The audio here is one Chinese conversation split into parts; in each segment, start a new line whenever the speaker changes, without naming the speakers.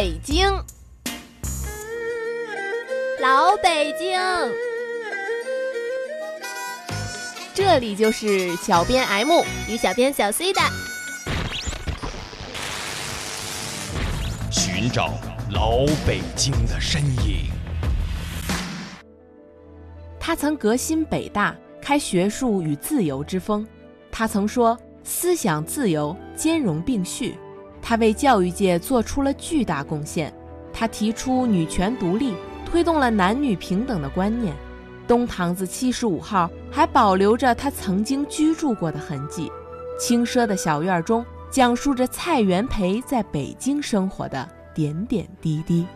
北京，
老北京，
这里就是小编 M
与小编小 C 的
寻找老北京的身影。
他曾革新北大，开学术与自由之风。他曾说：“思想自由，兼容并蓄。”他为教育界做出了巨大贡献。他提出女权独立，推动了男女平等的观念。东堂子七十五号还保留着他曾经居住过的痕迹。轻奢的小院中，讲述着蔡元培在北京生活的点点滴滴。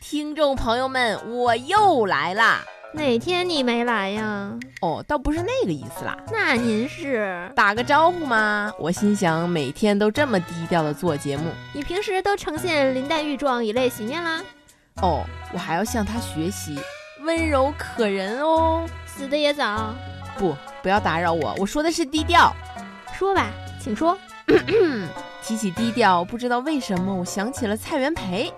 听众朋友们，我又来啦！
哪天你没来呀？
哦，倒不是那个意思啦。
那您是
打个招呼吗？我心想，每天都这么低调的做节目，
你平时都呈现林黛玉状，以泪洗面啦？
哦，我还要向她学习，温柔可人哦。
死的也早。
不，不要打扰我，我说的是低调。
说吧，请说。
提起低调，不知道为什么我想起了蔡元培。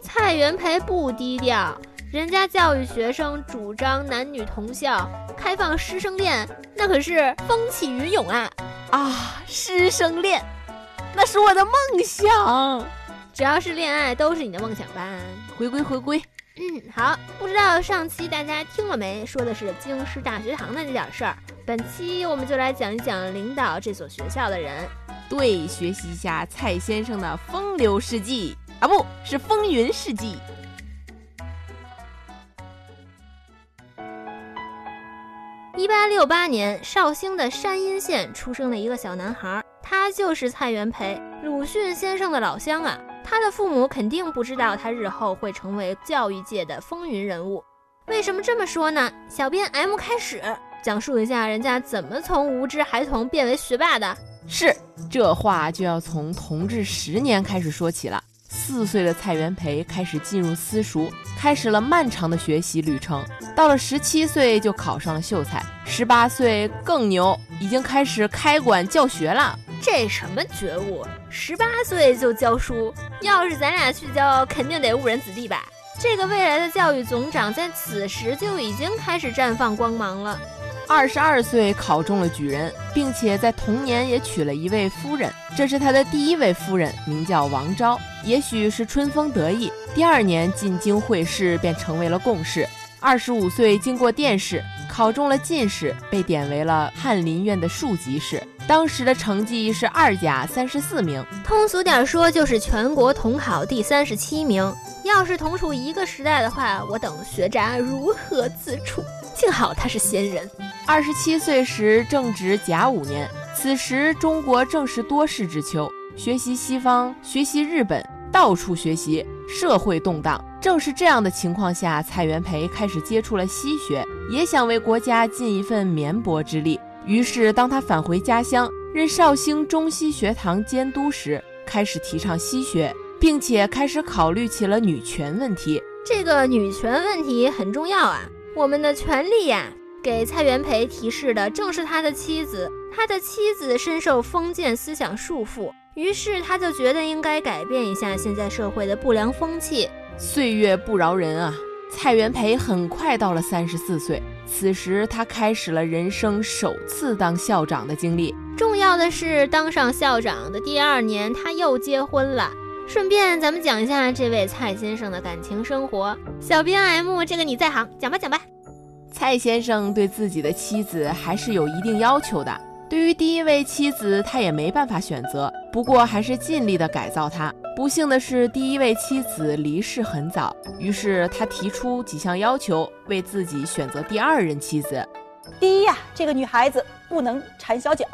蔡元培不低调。人家教育学生，主张男女同校，开放师生恋，那可是风起云涌啊！
啊，师生恋，那是我的梦想。
只要是恋爱，都是你的梦想吧？
回归，回归。
嗯，好。不知道上期大家听了没？说的是京师大学堂的那点事儿。本期我们就来讲一讲领导这所学校的人。
对，学习一下蔡先生的风流事迹啊，不是风云事迹。
一八六八年，绍兴的山阴县出生了一个小男孩，他就是蔡元培，鲁迅先生的老乡啊。他的父母肯定不知道他日后会成为教育界的风云人物。为什么这么说呢？小编 M 开始讲述一下人家怎么从无知孩童变为学霸的。
是，这话就要从同治十年开始说起了。四岁的蔡元培开始进入私塾，开始了漫长的学习旅程。到了十七岁就考上了秀才，十八岁更牛，已经开始开馆教学了。
这什么觉悟？十八岁就教书？要是咱俩去教，肯定得误人子弟吧？这个未来的教育总长在此时就已经开始绽放光芒了。
二十二岁考中了举人，并且在同年也娶了一位夫人。这是他的第一位夫人，名叫王昭。也许是春风得意，第二年进京会试，便成为了贡士。二十五岁经过殿试，考中了进士，被点为了翰林院的庶吉士。当时的成绩是二甲三十四名，
通俗点说就是全国统考第三十七名。要是同处一个时代的话，我等学渣如何自处？幸好他是仙人。
二十七岁时正值甲午年，此时中国正是多事之秋，学习西方，学习日本，到处学习，社会动荡。正是这样的情况下，蔡元培开始接触了西学，也想为国家尽一份绵薄之力。于是，当他返回家乡，任绍兴中西学堂监督时，开始提倡西学，并且开始考虑起了女权问题。
这个女权问题很重要啊！我们的权利呀，给蔡元培提示的正是他的妻子。他的妻子深受封建思想束缚，于是他就觉得应该改变一下现在社会的不良风气。
岁月不饶人啊！蔡元培很快到了三十四岁，此时他开始了人生首次当校长的经历。
重要的是，当上校长的第二年，他又结婚了。顺便，咱们讲一下这位蔡先生的感情生活。小编 M，这个你在行，讲吧讲吧。
蔡先生对自己的妻子还是有一定要求的。对于第一位妻子，他也没办法选择，不过还是尽力的改造她。不幸的是，第一位妻子离世很早，于是他提出几项要求，为自己选择第二任妻子。
第一呀，这个女孩子不能缠小脚；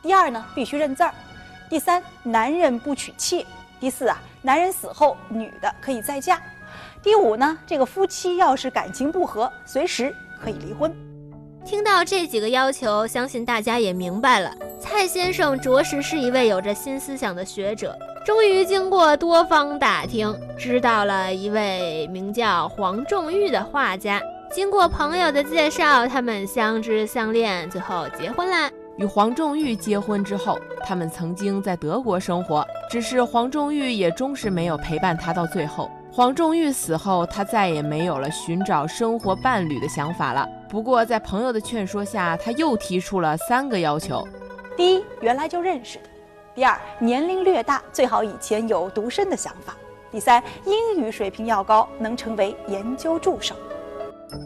第二呢，必须认字儿；第三，男人不娶妾。第四啊，男人死后，女的可以再嫁。第五呢，这个夫妻要是感情不和，随时可以离婚。
听到这几个要求，相信大家也明白了，蔡先生着实是一位有着新思想的学者。终于经过多方打听，知道了一位名叫黄仲玉的画家。经过朋友的介绍，他们相知相恋，最后结婚了。
与黄仲玉结婚之后，他们曾经在德国生活，只是黄仲玉也终是没有陪伴他到最后。黄仲玉死后，他再也没有了寻找生活伴侣的想法了。不过，在朋友的劝说下，他又提出了三个要求：
第一，原来就认识的；第二，年龄略大，最好以前有独身的想法；第三，英语水平要高，能成为研究助手。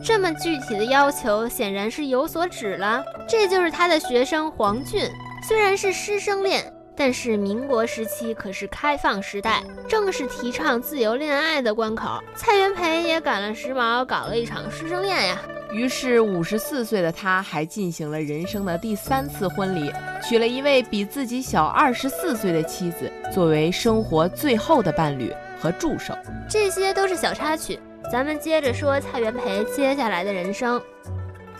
这么具体的要求，显然是有所指了。这就是他的学生黄俊，虽然是师生恋。但是民国时期可是开放时代，正是提倡自由恋爱的关口。蔡元培也赶了时髦，搞了一场师生恋呀。
于是五十四岁的他，还进行了人生的第三次婚礼，娶了一位比自己小二十四岁的妻子，作为生活最后的伴侣和助手。
这些都是小插曲，咱们接着说蔡元培接下来的人生。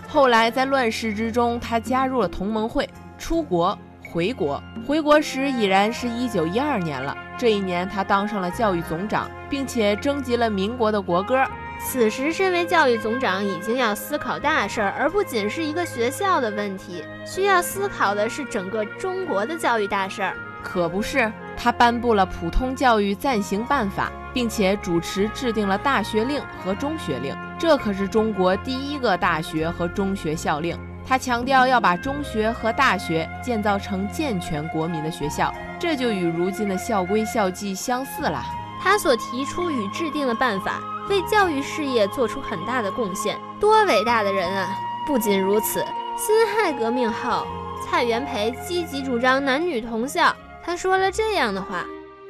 后来在乱世之中，他加入了同盟会，出国。回国，回国时已然是一九一二年了。这一年，他当上了教育总长，并且征集了民国的国歌。
此时，身为教育总长，已经要思考大事儿，而不仅是一个学校的问题，需要思考的是整个中国的教育大事儿。
可不是，他颁布了普通教育暂行办法，并且主持制定了大学令和中学令。这可是中国第一个大学和中学校令。他强调要把中学和大学建造成健全国民的学校，这就与如今的校规校纪相似了。
他所提出与制定的办法，为教育事业做出很大的贡献，多伟大的人啊！不仅如此，辛亥革命后，蔡元培积极主张男女同校。他说了这样的话：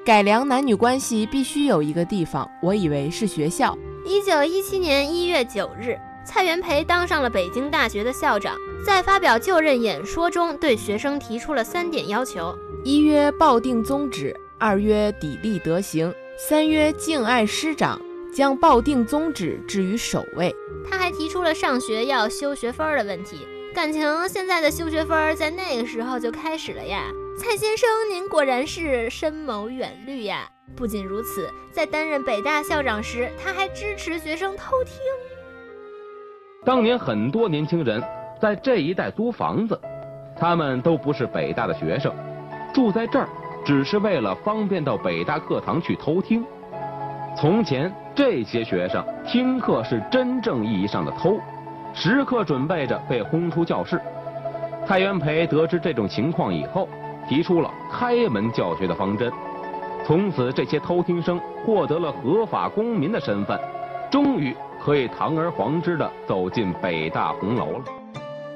改良男女关系必须有一个地方，我以为是学校。
一九一七年一月九日。蔡元培当上了北京大学的校长，在发表就任演说中，对学生提出了三点要求：
一曰抱定宗旨，二曰砥砺德行，三曰敬爱师长，将抱定宗旨置于首位。
他还提出了上学要修学分的问题。感情现在的修学分在那个时候就开始了呀！蔡先生，您果然是深谋远虑呀！不仅如此，在担任北大校长时，他还支持学生偷听。
当年很多年轻人在这一带租房子，他们都不是北大的学生，住在这儿只是为了方便到北大课堂去偷听。从前这些学生听课是真正意义上的偷，时刻准备着被轰出教室。蔡元培得知这种情况以后，提出了开门教学的方针，从此这些偷听生获得了合法公民的身份，终于。可以堂而皇之的走进北大红楼了。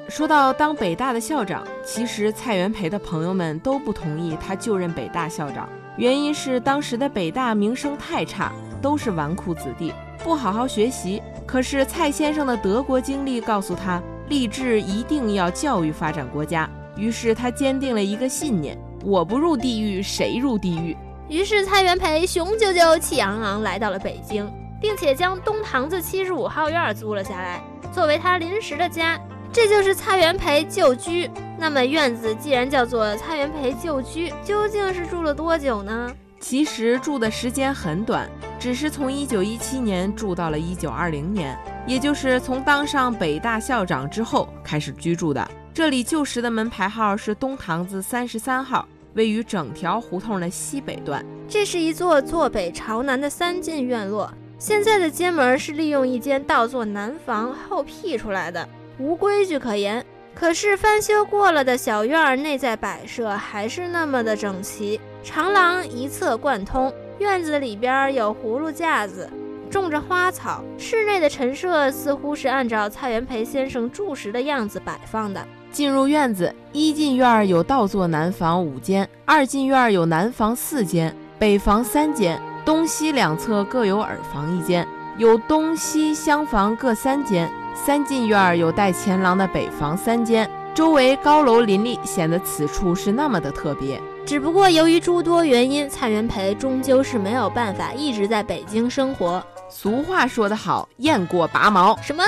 说到当北大的校长，其实蔡元培的朋友们都不同意他就任北大校长，原因是当时的北大名声太差，都是纨绔子弟，不好好学习。可是蔡先生的德国经历告诉他，立志一定要教育发展国家。于是他坚定了一个信念：我不入地狱，谁入地狱？
于是蔡元培雄赳赳气昂昂来到了北京。并且将东堂子七十五号院租了下来，作为他临时的家。这就是蔡元培旧居。那么院子既然叫做蔡元培旧居，究竟是住了多久呢？
其实住的时间很短，只是从一九一七年住到了一九二零年，也就是从当上北大校长之后开始居住的。这里旧时的门牌号是东堂子三十三号，位于整条胡同的西北段。
这是一座坐北朝南的三进院落。现在的街门是利用一间倒座南房后辟出来的，无规矩可言。可是翻修过了的小院儿内在摆设还是那么的整齐，长廊一侧贯通，院子里边有葫芦架子，种着花草。室内的陈设似乎是按照蔡元培先生住时的样子摆放的。
进入院子，一进院有倒座南房五间，二进院有南房四间，北房三间。东西两侧各有耳房一间，有东西厢房各三间。三进院有带前廊的北房三间，周围高楼林立，显得此处是那么的特别。
只不过由于诸多原因，蔡元培终究是没有办法一直在北京生活。
俗话说得好，雁过拔毛。
什么？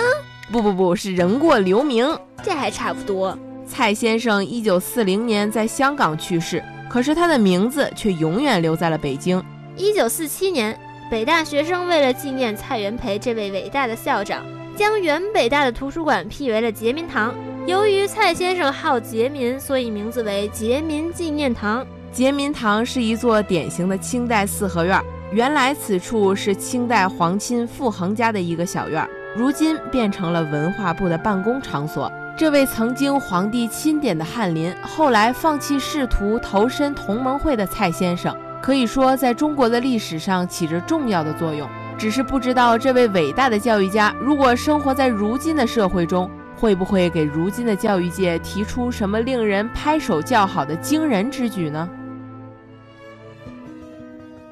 不不不是人过留名，
这还差不多。
蔡先生一九四零年在香港去世，可是他的名字却永远留在了北京。
一九四七年，北大学生为了纪念蔡元培这位伟大的校长，将原北大的图书馆辟为了杰民堂。由于蔡先生好节民，所以名字为杰民纪念堂。
杰民堂是一座典型的清代四合院，原来此处是清代皇亲傅恒家的一个小院，如今变成了文化部的办公场所。这位曾经皇帝钦点的翰林，后来放弃仕途投身同盟会的蔡先生，可以说在中国的历史上起着重要的作用。只是不知道这位伟大的教育家，如果生活在如今的社会中，会不会给如今的教育界提出什么令人拍手叫好的惊人之举呢？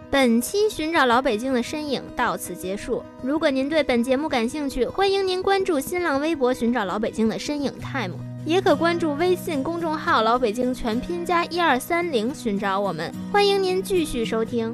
本期寻找老北京的身影到此结束。如果您对本节目感兴趣，欢迎您关注新浪微博“寻找老北京的身影 time”，也可关注微信公众号“老北京全拼加一二三零”寻找我们。欢迎您继续收听。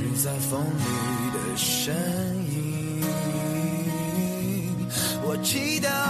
是在风里的身影。我祈祷